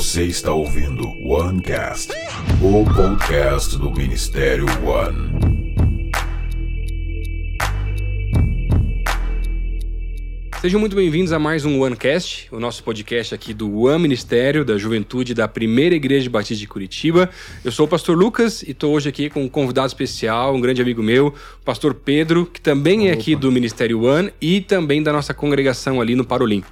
Você está ouvindo OneCast, o podcast do Ministério One. Sejam muito bem-vindos a mais um OneCast, o nosso podcast aqui do One Ministério da Juventude da Primeira Igreja Batista de Curitiba. Eu sou o pastor Lucas e estou hoje aqui com um convidado especial, um grande amigo meu, o pastor Pedro, que também é aqui do Ministério One e também da nossa congregação ali no Parolim.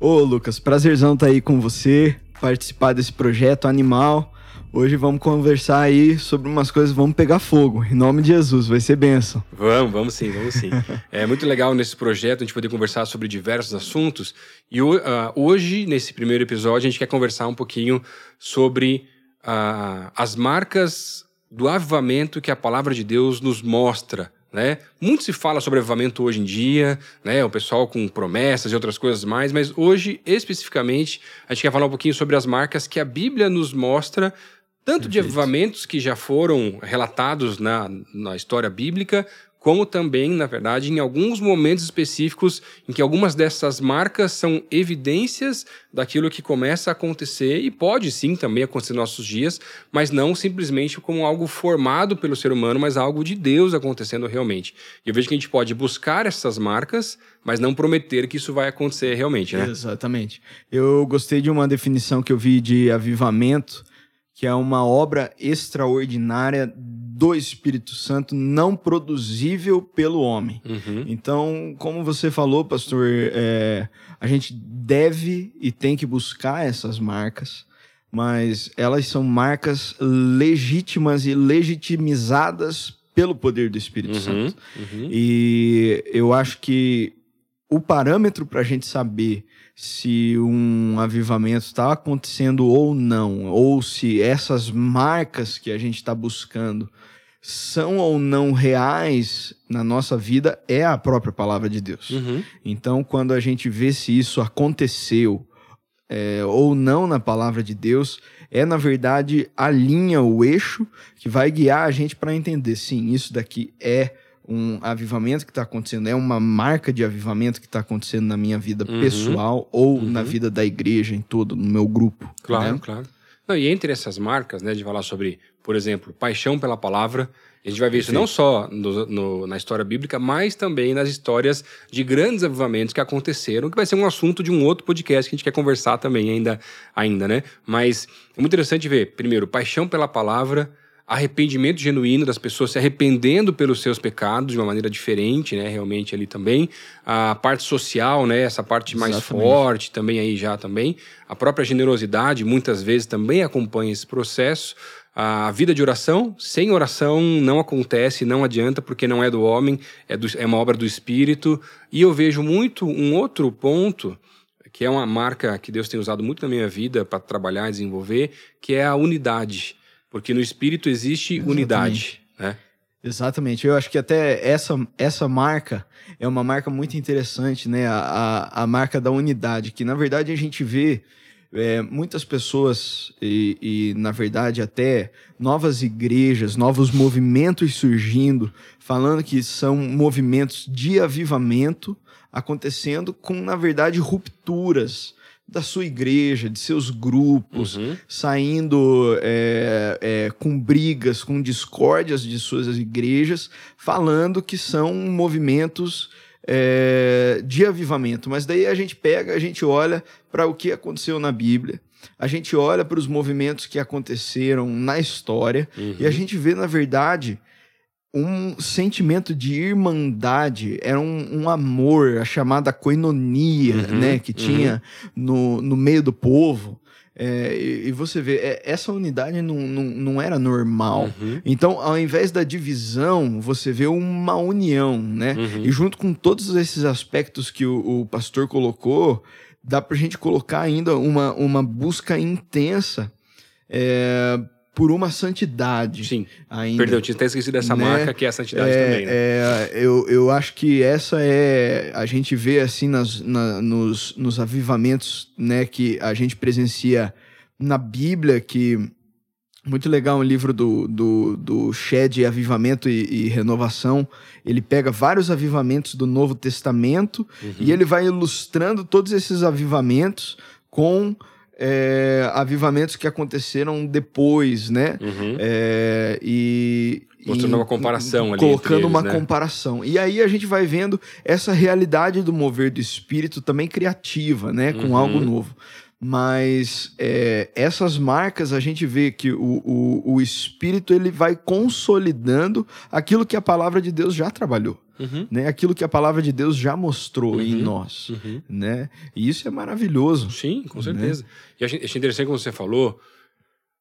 Ô Lucas, prazerzão estar tá aí com você, participar desse projeto animal. Hoje vamos conversar aí sobre umas coisas, vamos pegar fogo, em nome de Jesus, vai ser benção. Vamos, vamos sim, vamos sim. é muito legal nesse projeto a gente poder conversar sobre diversos assuntos. E uh, hoje, nesse primeiro episódio, a gente quer conversar um pouquinho sobre uh, as marcas do avivamento que a palavra de Deus nos mostra né? Muito se fala sobre avivamento hoje em dia, né? o pessoal com promessas e outras coisas mais, mas hoje, especificamente, a gente quer falar um pouquinho sobre as marcas que a Bíblia nos mostra tanto Perfeito. de avivamentos que já foram relatados na, na história bíblica, como também, na verdade, em alguns momentos específicos em que algumas dessas marcas são evidências daquilo que começa a acontecer e pode sim também acontecer nos nossos dias, mas não simplesmente como algo formado pelo ser humano, mas algo de Deus acontecendo realmente. E eu vejo que a gente pode buscar essas marcas, mas não prometer que isso vai acontecer realmente, né? Exatamente. Eu gostei de uma definição que eu vi de avivamento que é uma obra extraordinária do Espírito Santo, não produzível pelo homem. Uhum. Então, como você falou, pastor, é, a gente deve e tem que buscar essas marcas, mas elas são marcas legítimas e legitimizadas pelo poder do Espírito uhum. Santo. Uhum. E eu acho que o parâmetro para a gente saber se um avivamento está acontecendo ou não, ou se essas marcas que a gente está buscando são ou não reais na nossa vida, é a própria palavra de Deus. Uhum. Então, quando a gente vê se isso aconteceu é, ou não na palavra de Deus, é na verdade a linha, o eixo que vai guiar a gente para entender, sim, isso daqui é um avivamento que está acontecendo, é uma marca de avivamento que está acontecendo na minha vida uhum. pessoal ou uhum. na vida da igreja em todo, no meu grupo. Claro, né? claro. Não, e entre essas marcas, né, de falar sobre, por exemplo, paixão pela palavra, a gente vai ver isso não só no, no, na história bíblica, mas também nas histórias de grandes avivamentos que aconteceram, que vai ser um assunto de um outro podcast que a gente quer conversar também ainda, ainda né? Mas é muito interessante ver, primeiro, paixão pela palavra, arrependimento genuíno das pessoas se arrependendo pelos seus pecados de uma maneira diferente, né? Realmente ali também. A parte social, né? Essa parte mais Exatamente. forte também aí já também. A própria generosidade muitas vezes também acompanha esse processo. A vida de oração, sem oração não acontece, não adianta, porque não é do homem, é, do, é uma obra do Espírito. E eu vejo muito um outro ponto, que é uma marca que Deus tem usado muito na minha vida para trabalhar e desenvolver, que é a unidade. Porque no espírito existe Exatamente. unidade, né? Exatamente. Eu acho que até essa, essa marca é uma marca muito interessante, né? A, a, a marca da unidade, que na verdade a gente vê é, muitas pessoas e, e, na verdade, até novas igrejas, novos movimentos surgindo, falando que são movimentos de avivamento acontecendo com, na verdade, rupturas da sua igreja, de seus grupos, uhum. saindo é, é, com brigas, com discórdias de suas igrejas, falando que são movimentos é, de avivamento. Mas daí a gente pega, a gente olha para o que aconteceu na Bíblia, a gente olha para os movimentos que aconteceram na história uhum. e a gente vê, na verdade, um sentimento de irmandade, era um, um amor, a chamada coinonia, uhum, né, que uhum. tinha no, no meio do povo. É, e, e, você vê, é, essa unidade não, não, não era normal. Uhum. Então, ao invés da divisão, você vê uma união, né? Uhum. E junto com todos esses aspectos que o, o pastor colocou, dá pra gente colocar ainda uma, uma busca intensa. É, por uma santidade. Sim. Ainda. Perdão, tinha até esquecido dessa né? marca que é a santidade é, também. Né? É, eu, eu acho que essa é. A gente vê assim nas, na, nos, nos avivamentos né, que a gente presencia na Bíblia, que. Muito legal um livro do, do, do Shed, Avivamento e, e, Renovação. Ele pega vários avivamentos do Novo Testamento uhum. e ele vai ilustrando todos esses avivamentos com é, avivamentos que aconteceram depois, né? Uhum. É, e Mostrando e- uma comparação ali colocando eles, uma né? comparação. E aí a gente vai vendo essa realidade do mover do espírito também criativa, né? Com Uhum. algo novo. Mas é, essas marcas a gente vê que o, o, o espírito ele vai consolidando aquilo que a palavra de Deus já trabalhou, Uhum. né? Aquilo que a palavra de Deus já mostrou em Uhum. nós, Uhum. né? E isso é maravilhoso. Sim, com Né? certeza. E achei, achei interessante como você falou,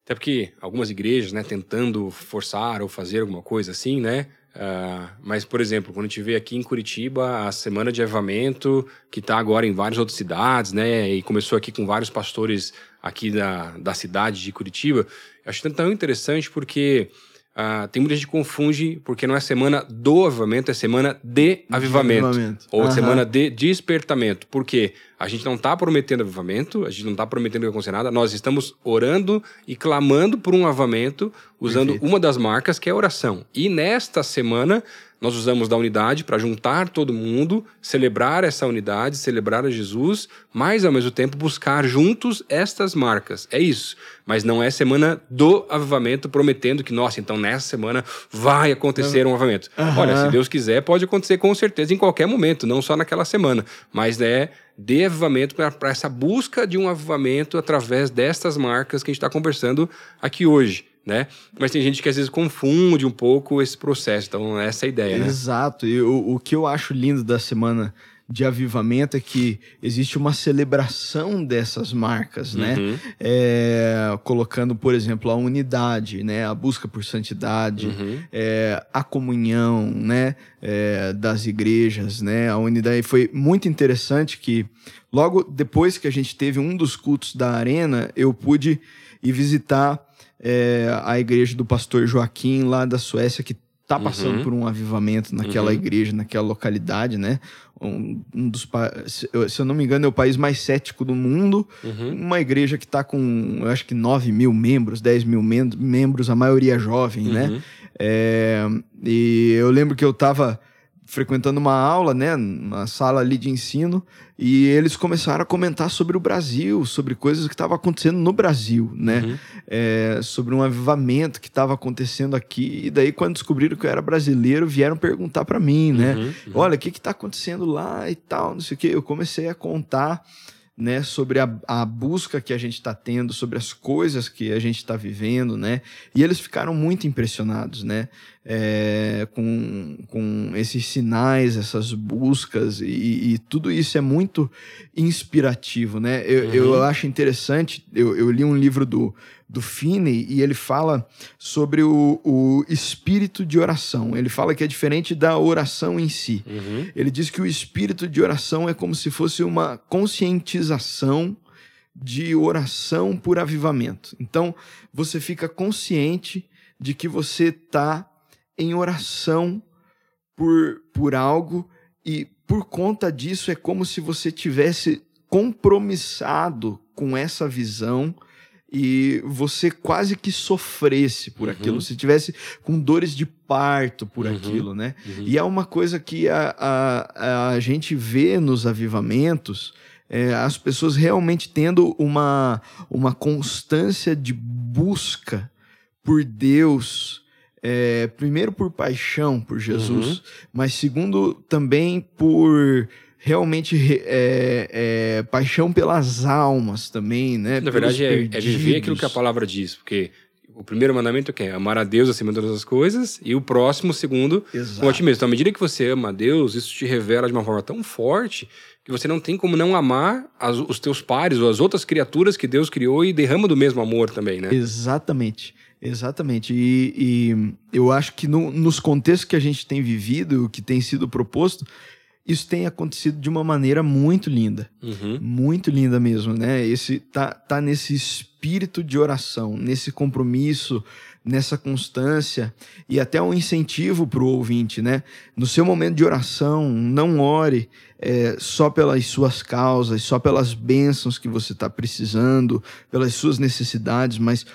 até porque algumas igrejas, né, tentando forçar ou fazer alguma coisa assim, né? ah, mas, por exemplo, quando a gente vê aqui em Curitiba a semana de avivamento, que está agora em várias outras cidades, né? E começou aqui com vários pastores aqui da, da cidade de Curitiba. Eu acho tão interessante porque ah, tem muita gente que confunde, porque não é semana do avivamento, é semana de avivamento. avivamento. Ou Aham. semana de despertamento. Por quê? A gente não está prometendo avivamento, a gente não está prometendo que vai acontecer nada, nós estamos orando e clamando por um avivamento usando Perfeito. uma das marcas que é a oração. E nesta semana nós usamos da unidade para juntar todo mundo, celebrar essa unidade, celebrar a Jesus, mas ao mesmo tempo buscar juntos estas marcas. É isso. Mas não é semana do avivamento prometendo que, nossa, então nessa semana vai acontecer um avivamento. Aham. Olha, se Deus quiser, pode acontecer com certeza em qualquer momento, não só naquela semana. Mas é de avivamento para essa busca de um avivamento através destas marcas que a gente está conversando aqui hoje. Né? Mas tem gente que às vezes confunde um pouco esse processo, então essa é a ideia, né? Exato. E o, o que eu acho lindo da semana de avivamento é que existe uma celebração dessas marcas, né? Uhum, É, colocando, por exemplo, a unidade, né? A busca por santidade, uhum, é, a comunhão, né? É, das igrejas, né? A unidade foi muito interessante que logo depois que a gente teve um dos cultos da arena, eu pude ir visitar é, a igreja do pastor Joaquim lá da Suécia que tá passando Uhum. por um avivamento naquela Uhum. igreja, naquela localidade, né? Um, um dos se eu, se eu não me engano é o país mais cético do mundo uhum, uma igreja que está com, eu acho que 9 mil membros, 10 mil men- membros, a maioria jovem, né? uhum. É, e eu lembro que eu estava frequentando uma aula, né, uma sala ali de ensino, e eles começaram a comentar sobre o Brasil, sobre coisas que estavam acontecendo no Brasil, né? Uhum. É, sobre um avivamento que estava acontecendo aqui. E daí, quando descobriram que eu era brasileiro, vieram perguntar para mim, né? Uhum, uhum. Olha, o que está acontecendo lá e tal, não sei o que. Eu comecei a contar né, sobre a, a busca que a gente está tendo, sobre as coisas que a gente está vivendo, né? E eles ficaram muito impressionados, né? É, com, com esses sinais, essas buscas, e, e tudo isso é muito inspirativo, né? Eu, Uhum. eu acho interessante, eu, eu li um livro do, do Finney e ele fala sobre o, o espírito de oração. Ele fala que é diferente da oração em si. Uhum. Ele diz que o espírito de oração é como se fosse uma conscientização de oração por avivamento. Então, você fica consciente de que você está em oração por, por algo e por conta disso é como se você tivesse compromissado com essa visão e você quase que sofresse por Uhum. aquilo, se tivesse com dores de parto por Uhum. aquilo, né? Uhum. E é uma coisa que a, a, a gente vê nos avivamentos, é, as pessoas realmente tendo uma, uma constância de busca por Deus, é, primeiro por paixão por Jesus, Uhum. mas segundo também por realmente re- é, é, paixão pelas almas também, né? Na verdade, é, é viver aquilo que a palavra diz, porque o primeiro mandamento é que amar a Deus acima de todas as coisas, e o próximo, segundo, Exato. com a ti mesmo. Então, à medida que você ama a Deus, isso te revela de uma forma tão forte que você não tem como não amar as- os teus pares ou as outras criaturas que Deus criou e derrama do mesmo amor também, né? Exatamente, exatamente. E, e eu acho que no- nos contextos que a gente tem vivido, o que tem sido proposto, isso tem acontecido de uma maneira muito linda. Uhum. Muito linda mesmo, né? Esse tá, tá nesse espírito de oração, nesse compromisso, nessa constância e até um incentivo para o ouvinte, né? No seu momento de oração, não ore é, só pelas suas causas, só pelas bênçãos que você está precisando, pelas suas necessidades, mas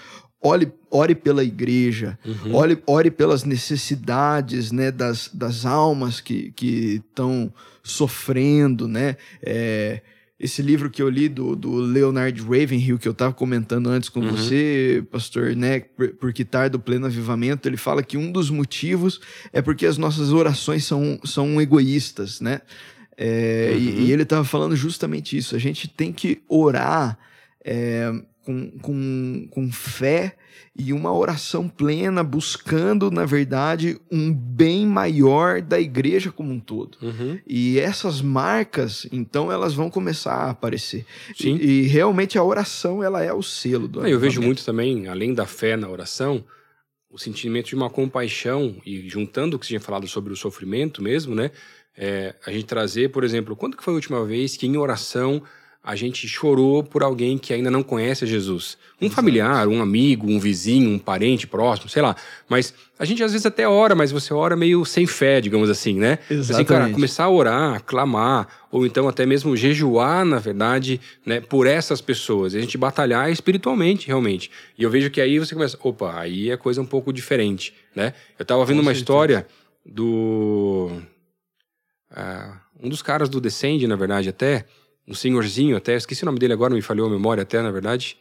ore, ore pela igreja, Uhum. ore, ore pelas necessidades né, das, das almas que estão sofrendo, né? É, esse livro que eu li do, do Leonard Ravenhill, que eu estava comentando antes com Uhum. você, pastor, né? Por, por quitar do pleno avivamento, ele fala que um dos motivos é porque as nossas orações são, são egoístas, né? É, e- Uhum. e, ele estava falando justamente isso. A gente tem que orar é, com, com, com fé e uma oração plena, buscando, na verdade, um bem maior da igreja como um todo. Uhum. E essas marcas, então, elas vão começar a aparecer. Sim. E, e realmente a oração, ela é o selo do Eu vejo muito também, além da fé na oração, o sentimento de uma compaixão e juntando o que você tinha falado sobre o sofrimento mesmo, né? É, a gente trazer, por exemplo, quando que foi a última vez que em oração a gente chorou por alguém que ainda não conhece a Jesus? Um Exato. familiar, um amigo, um vizinho, um parente próximo, sei lá. Mas a gente às vezes até ora, mas você ora meio sem fé, digamos assim, né? Assim, cara, Exatamente. começar a orar, clamar, ou então até mesmo jejuar, na verdade, né, por essas pessoas. E a gente batalhar espiritualmente, realmente. E eu vejo que aí você começa, opa, aí é coisa um pouco diferente, né? Eu tava vendo Com uma certeza. história do... ah, um dos caras do Descend, na verdade, até, um senhorzinho até, esqueci o nome dele agora, me falhou a memória até, na verdade,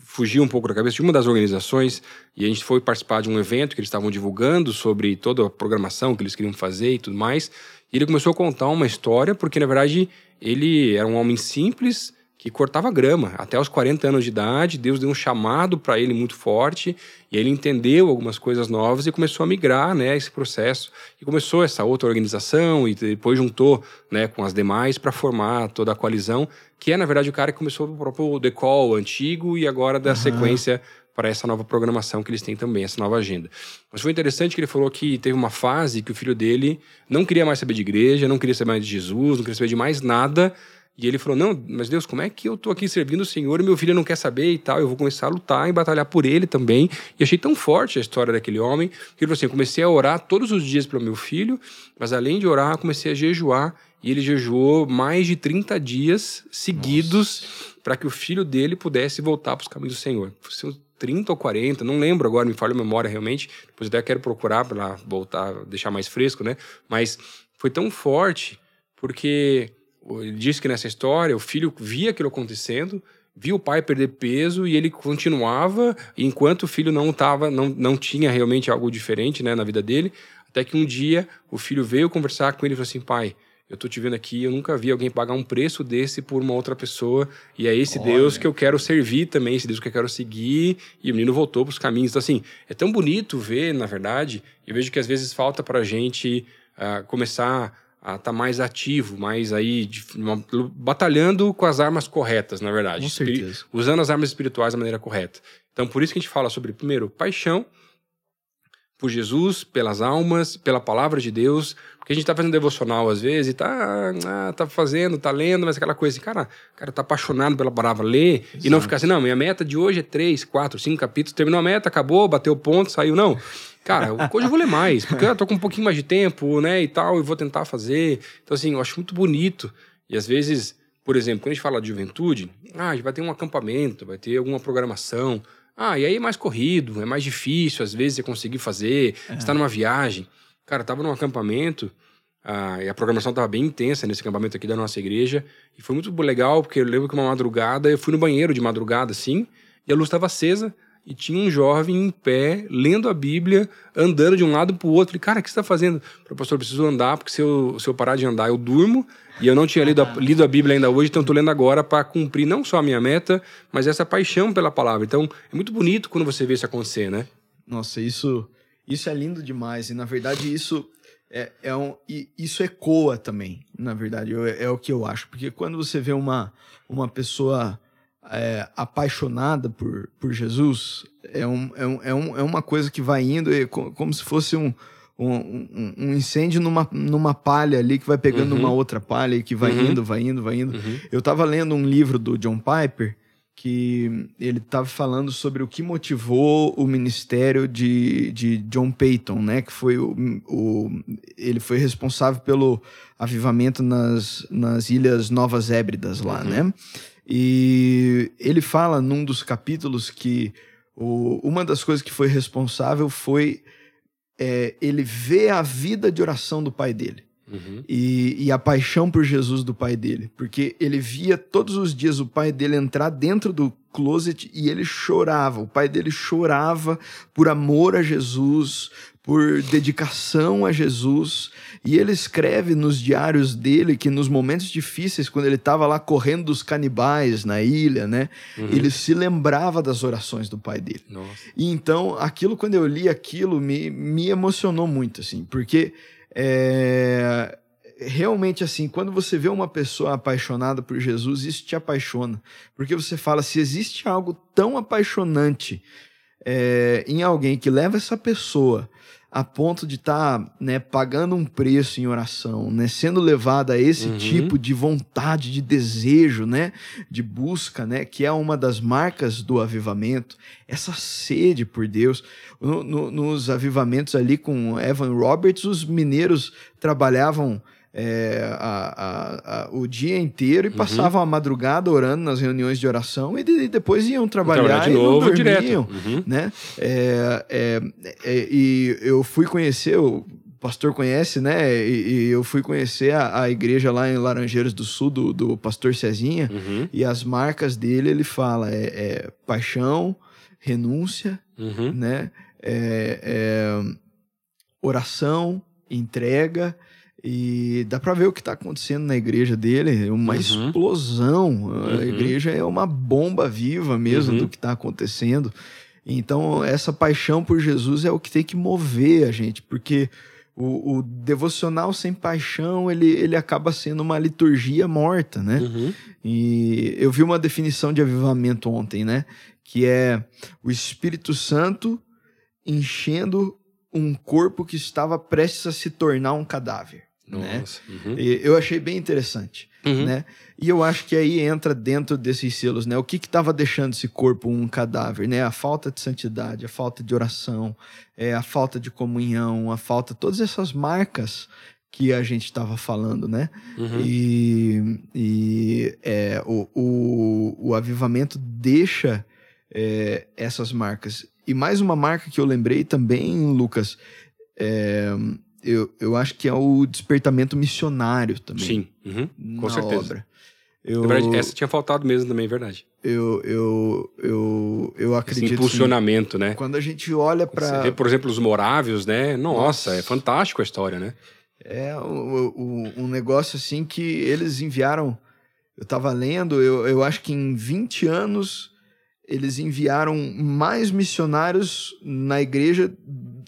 fugiu um pouco da cabeça de uma das organizações e a gente foi participar de um evento que eles estavam divulgando sobre toda a programação que eles queriam fazer e tudo mais. E ele começou a contar uma história, porque na verdade ele era um homem simples que cortava grama. Até os 40 anos de idade, Deus deu um chamado para ele muito forte e ele entendeu algumas coisas novas e começou a migrar, né, esse processo. E começou essa outra organização e depois juntou, né, com as demais para formar toda a coalizão, que é na verdade o cara que começou o próprio Call antigo e agora da Aham. sequência para essa nova programação que eles têm também, essa nova agenda. Mas foi interessante que ele falou que teve uma fase que o filho dele não queria mais saber de igreja, não queria saber mais de Jesus, não queria saber de mais nada. E ele falou: Não, mas Deus, como é que eu tô aqui servindo o Senhor e meu filho não quer saber e tal? Eu vou começar a lutar e batalhar por ele também. E achei tão forte a história daquele homem que ele falou assim: Eu comecei a orar todos os dias pelo meu filho, mas além de orar, comecei a jejuar. E ele jejuou mais de 30 dias seguidos para que o filho dele pudesse voltar para os caminhos do Senhor. Uns 30 ou 40, não lembro agora, me falha a memória realmente. Depois até quero procurar para voltar, deixar mais fresco, né? Mas foi tão forte porque ele disse que nessa história o filho via aquilo acontecendo, via o pai perder peso e ele continuava, enquanto o filho não tava, não, não tinha realmente algo diferente né, na vida dele, até que um dia o filho veio conversar com ele e falou assim: pai, eu tô te vendo aqui, eu nunca vi alguém pagar um preço desse por uma outra pessoa, e é esse Olha. Deus que eu quero servir também, esse Deus que eu quero seguir, e o menino voltou para os caminhos. Então, assim, é tão bonito ver, na verdade, eu vejo que às vezes falta pra gente ah, começar a estar mais ativo, mais aí, de- uma- batalhando com as armas corretas, na verdade. Com certeza. usando as armas espirituais da maneira correta. Então, por isso que a gente fala sobre, primeiro, paixão por Jesus, pelas almas, pela palavra de Deus, porque a gente tá fazendo devocional às vezes e tá, ah, tá fazendo, tá lendo, mas aquela coisa assim, cara, o cara tá apaixonado pela palavra, lê, e não ficar assim, não, minha meta de hoje é três, quatro, cinco capítulos, terminou a meta, acabou, bateu o ponto, saiu, não. Cara, hoje eu vou ler mais, porque eu tô com um pouquinho mais de tempo, né, e tal, e vou tentar fazer. Então, assim, eu acho muito bonito. E às vezes, por exemplo, quando a gente fala de juventude, ah, a gente vai ter um acampamento, vai ter alguma programação. Ah, e aí é mais corrido, é mais difícil, às vezes, você conseguir fazer, você tá numa viagem. Cara, eu tava num acampamento, ah, e a programação tava bem intensa nesse acampamento aqui da nossa igreja, e foi muito legal, porque eu lembro que uma madrugada, eu fui no banheiro de madrugada, assim, e a luz estava acesa, e tinha um jovem em pé, lendo a Bíblia, andando de um lado pro outro. Falei, cara, o que você tá fazendo? Falei, pastor, eu preciso andar, porque se eu, se eu parar de andar, eu durmo. E eu não tinha lido a, lido a Bíblia ainda hoje, então estou lendo agora para cumprir não só a minha meta, mas essa paixão pela palavra. Então, é muito bonito quando você vê isso acontecer, né? Nossa, isso, isso é lindo demais. E na verdade, isso é, é um, isso ecoa também. Na verdade, eu- é, o que eu acho. Porque quando você vê uma, uma pessoa é, apaixonada por, por Jesus, é, um, é, um, é, um, é uma coisa que vai indo, é co- como se fosse um. Um, um- incêndio numa, numa palha ali que vai pegando Uhum. uma outra palha e que vai Uhum. indo, vai indo, vai indo. Uhum. Eu tava lendo um livro do John Piper que ele tava falando sobre o que motivou o ministério de, de John Payton, né? Que foi o, o- ele foi responsável pelo avivamento nas, nas Ilhas Novas Hébridas lá, Uhum. né? E ele fala num dos capítulos que o- uma das coisas que foi responsável foi é, ele ver a vida de oração do pai dele. Uhum. e, e a paixão por Jesus do pai dele. Porque ele via todos os dias o pai dele entrar dentro do closet e ele chorava. O pai dele chorava por amor a Jesus, por dedicação a Jesus. E ele escreve nos diários dele que nos momentos difíceis, quando ele estava lá correndo dos canibais na ilha, né? Uhum. Ele se lembrava das orações do pai dele. Nossa. E então, aquilo, quando eu li aquilo, me, me emocionou muito, assim, porque é, realmente, assim, quando você vê uma pessoa apaixonada por Jesus, isso te apaixona. Porque você fala, se existe algo tão apaixonante é, em alguém que leva essa pessoa a ponto de estar tá, né, pagando um preço em oração, né, sendo levada a esse Uhum. tipo de vontade, de desejo, né, de busca, né, que é uma das marcas do avivamento, essa sede por Deus. No- no- nos avivamentos ali com Evan Roberts, os mineiros trabalhavam é, a- a- a- o dia inteiro Uhum. e passavam a madrugada orando nas reuniões de oração e, de- depois iam trabalhar, Trabalhar de e não novo dormiam direto. Uhum. né? É, é, é, e eu fui conhecer, o pastor conhece, né? E, e eu fui conhecer a, a igreja lá em Laranjeiras do Sul, do, do pastor Cezinha, Uhum. e as marcas dele, ele fala, é, é paixão, renúncia, Uhum. né? É, oração, entrega, e dá pra ver o que tá acontecendo na igreja dele, é uma Uhum. explosão. A Uhum. igreja é uma bomba viva mesmo Uhum. do que tá acontecendo. Então, essa paixão por Jesus é o que tem que mover a gente, porque o, o devocional sem paixão, ele, ele acaba sendo uma liturgia morta, né? Uhum. E eu vi uma definição de avivamento ontem, né? Que é o Espírito Santo enchendo um corpo que estava prestes a se tornar um cadáver. Né? Nossa. Uhum. E eu achei bem interessante, Uhum. né? E eu acho que aí entra dentro desses selos, né? O que estava deixando esse corpo um cadáver, né? A falta de santidade, a falta de oração, é, a falta de comunhão, a falta... Todas essas marcas que a gente estava falando, né? Uhum. E, e, é, o, o, o avivamento deixa é, essas marcas. E mais uma marca que eu lembrei também, Lucas, é, eu, eu acho que é o despertamento missionário também. Sim. Uhum. com certeza. obra. Eu, Na verdade, essa tinha faltado mesmo também, é verdade. eu, eu, eu, eu Esse acredito impulsionamento, né? assim, quando a gente olha Você para vê, por exemplo, os morávios, né? Nossa, Nossa. é fantástico a história, né? É o- o- um negócio assim que eles enviaram. Eu tava lendo, eu, eu acho que em 20 anos eles enviaram mais missionários na igreja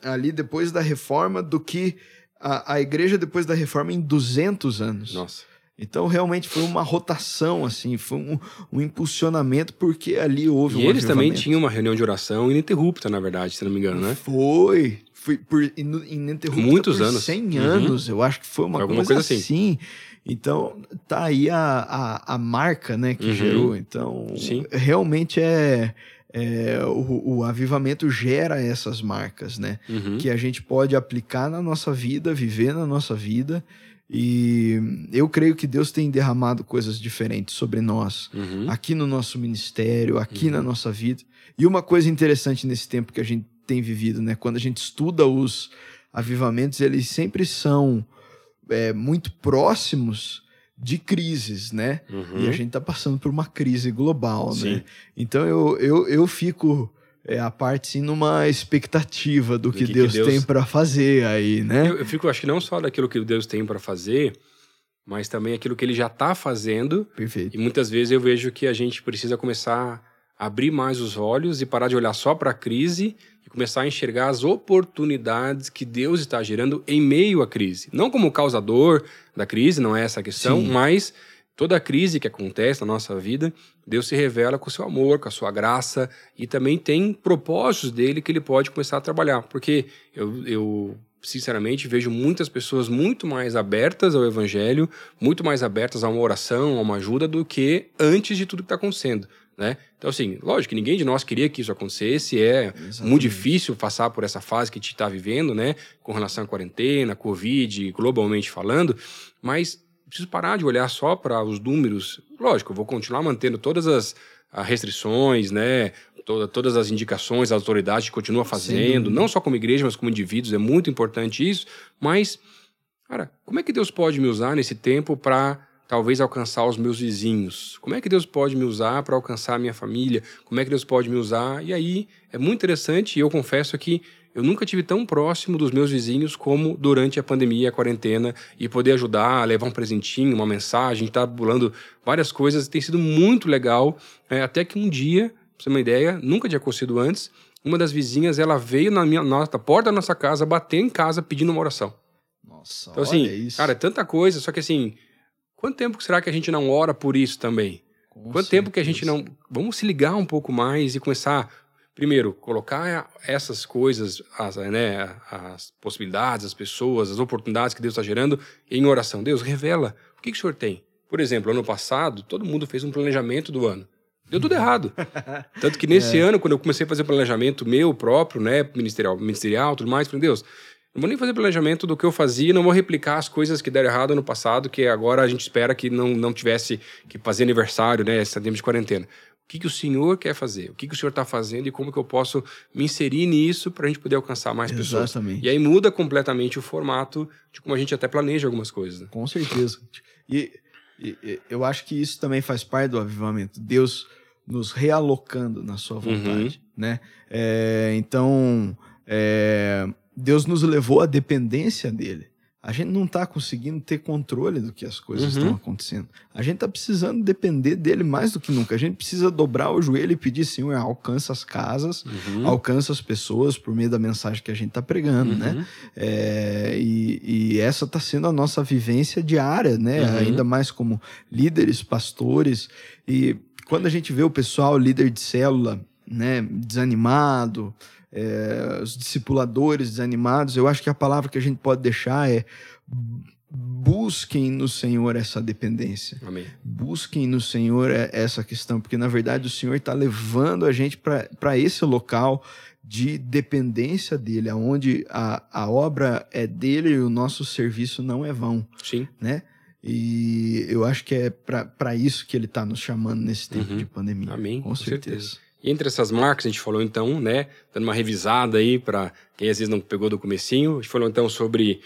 ali depois da reforma do que a, a igreja depois da reforma em 200 anos. Nossa. Então realmente foi uma rotação, assim, foi um, um impulsionamento, porque ali houve E um eles também tinham uma reunião de oração ininterrupta, na verdade, se não me engano, né? Foi. Foi por ininterrupta Muitos por anos. 100 Uhum. anos. Eu acho que foi uma alguma coisa, coisa assim. Então, tá aí a, a, a marca, né, que Uhum. gerou. Então, Sim. realmente é... é, o, o avivamento gera essas marcas, né? Uhum. Que a gente pode aplicar na nossa vida, viver na nossa vida. E eu creio que Deus tem derramado coisas diferentes sobre nós Uhum. aqui no nosso ministério, aqui Uhum. na nossa vida. E uma coisa interessante nesse tempo que a gente tem vivido, né? Quando a gente estuda os avivamentos, eles sempre são é, muito próximos de crises, né? Uhum. E a gente tá passando por uma crise global, Sim. né? Então eu, eu, eu fico é, a parte sim numa expectativa do Do que, que que Deus, Deus- tem para fazer aí, né? Eu, eu fico, acho que não só daquilo que Deus tem para fazer, mas também aquilo que ele já está fazendo. Perfeito. E muitas vezes eu vejo que a gente precisa começar a abrir mais os olhos e parar de olhar só para a crise e começar a enxergar as oportunidades que Deus está gerando em meio à crise. Não como causador da crise, não é essa a questão, Sim. mas toda crise que acontece na nossa vida, Deus se revela com o seu amor, com a sua graça e também tem propósitos dele que ele pode começar a trabalhar. Porque eu, eu sinceramente, vejo muitas pessoas muito mais abertas ao evangelho, muito mais abertas a uma oração, a uma ajuda, do que antes de tudo que está acontecendo. Né? Então, assim, lógico que ninguém de nós queria que isso acontecesse, é Exatamente. muito difícil passar por essa fase que a gente está vivendo, né? Com relação à quarentena, Covid, globalmente falando, mas preciso parar de olhar só para os números. Lógico, eu vou continuar mantendo todas as, restrições, né? Toda, todas as indicações, as autoridades continuam fazendo, não só como igreja, mas como indivíduos, é muito importante isso, mas cara, como é que Deus pode me usar nesse tempo para talvez alcançar os meus vizinhos? Como é que Deus pode me usar para alcançar a minha família? Como é que Deus pode me usar? E aí é muito interessante e eu confesso que eu nunca tive tão próximo dos meus vizinhos como durante a pandemia, a quarentena, e poder ajudar, levar um presentinho, uma mensagem, estar tá bulando várias coisas. Tem sido muito legal. É, até que um dia, pra você ter uma ideia, nunca tinha acontecido antes, uma das vizinhas ela veio na, minha, na porta da nossa casa, bater em casa pedindo uma oração. Nossa, então, assim, isso. cara, é tanta coisa, só que assim, quanto tempo será que a gente não ora por isso também? Com Quanto certeza. tempo que a gente não. Vamos se ligar um pouco mais e começar primeiro, colocar essas coisas, as, né, as possibilidades, as pessoas, as oportunidades que Deus está gerando em oração. Deus, revela o que, que o Senhor tem. Por exemplo, ano passado, todo mundo fez um planejamento do ano. Deu tudo errado. Tanto que nesse é. ano, quando eu comecei a fazer planejamento meu próprio, né, ministerial, ministerial, tudo mais, falei, Deus, não vou nem fazer planejamento do que eu fazia, não vou replicar as coisas que deram errado no passado, que agora a gente espera que não, não tivesse que fazer aniversário, né, esse tempo de quarentena. O que, que o Senhor quer fazer? O que, que o Senhor está fazendo e como que eu posso me inserir nisso para a gente poder alcançar mais pessoas? Exatamente. E aí muda completamente o formato de como a gente até planeja algumas coisas. Né? Com certeza. E, e, e, eu acho que isso também faz parte do avivamento. Deus nos realocando na sua vontade, uhum. né? É, então, é, Deus nos levou à dependência dele a gente não está conseguindo ter controle do que as coisas uhum. estão acontecendo. A gente está precisando depender dele mais do que nunca. A gente precisa dobrar o joelho e pedir, Senhor, alcança as casas, uhum. alcança as pessoas por meio da mensagem que a gente está pregando, né? uhum. né? É, e, e, essa está sendo a nossa vivência diária, né? Uhum. Ainda mais como líderes, pastores. E quando a gente vê o pessoal, líder de célula, né, desanimado, é, os discipuladores desanimados, eu acho que a palavra que a gente pode deixar é busquem no Senhor essa dependência. Amém. Busquem no Senhor essa questão, porque na verdade o Senhor está levando a gente para esse local de dependência dele, aonde a, a obra é dele e o nosso serviço não é vão. Sim. Né? E eu acho que é para isso que ele está nos chamando nesse tempo uhum. de pandemia. Amém. Com, com certeza. Entre essas marcas, a gente falou então, né, dando uma revisada aí para quem às vezes não pegou do comecinho, a gente falou então sobre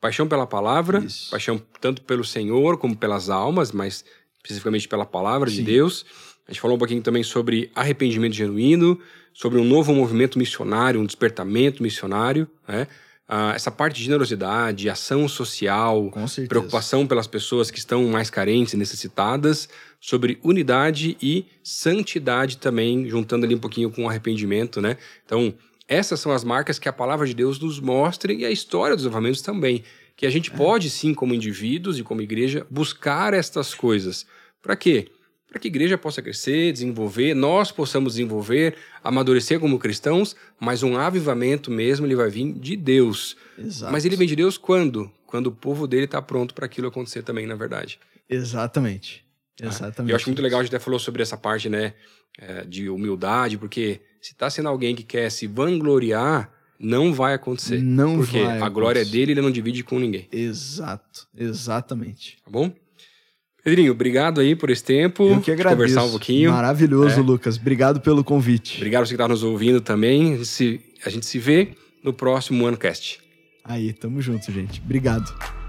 paixão pela palavra, Isso. paixão tanto pelo Senhor como pelas almas, mas especificamente pela palavra Sim. de Deus. A gente falou um pouquinho também sobre arrependimento genuíno, sobre um novo movimento missionário, um despertamento missionário, né? Uh, essa parte de generosidade, ação social, preocupação pelas pessoas que estão mais carentes e necessitadas, sobre unidade e santidade também, juntando ali um pouquinho com o arrependimento, né? Então, essas são as marcas que a palavra de Deus nos mostra e a história dos avamentos também. Que a gente é. pode, sim, como indivíduos e como igreja, buscar estas coisas. Para quê? Para que a igreja possa crescer, desenvolver, nós possamos desenvolver, amadurecer como cristãos, mas um avivamento mesmo ele vai vir de Deus. Exato. Mas ele vem de Deus quando? Quando o povo dele está pronto para aquilo acontecer também, na verdade. Exatamente. Ah, Exatamente. eu acho muito legal a gente até falou sobre essa parte, né, é, de humildade, porque se está sendo alguém que quer se vangloriar, não vai acontecer. Não porque vai. Porque a glória dele, ele não divide com ninguém. Exato. Exatamente. Tá bom? Pedrinho, obrigado aí por esse tempo. Eu que agradeço. Conversar um pouquinho. Maravilhoso, é. Lucas. Obrigado pelo convite. Obrigado você que está nos ouvindo também. A gente, se, a gente se vê no próximo AnoCast. Aí, tamo junto, gente. Obrigado.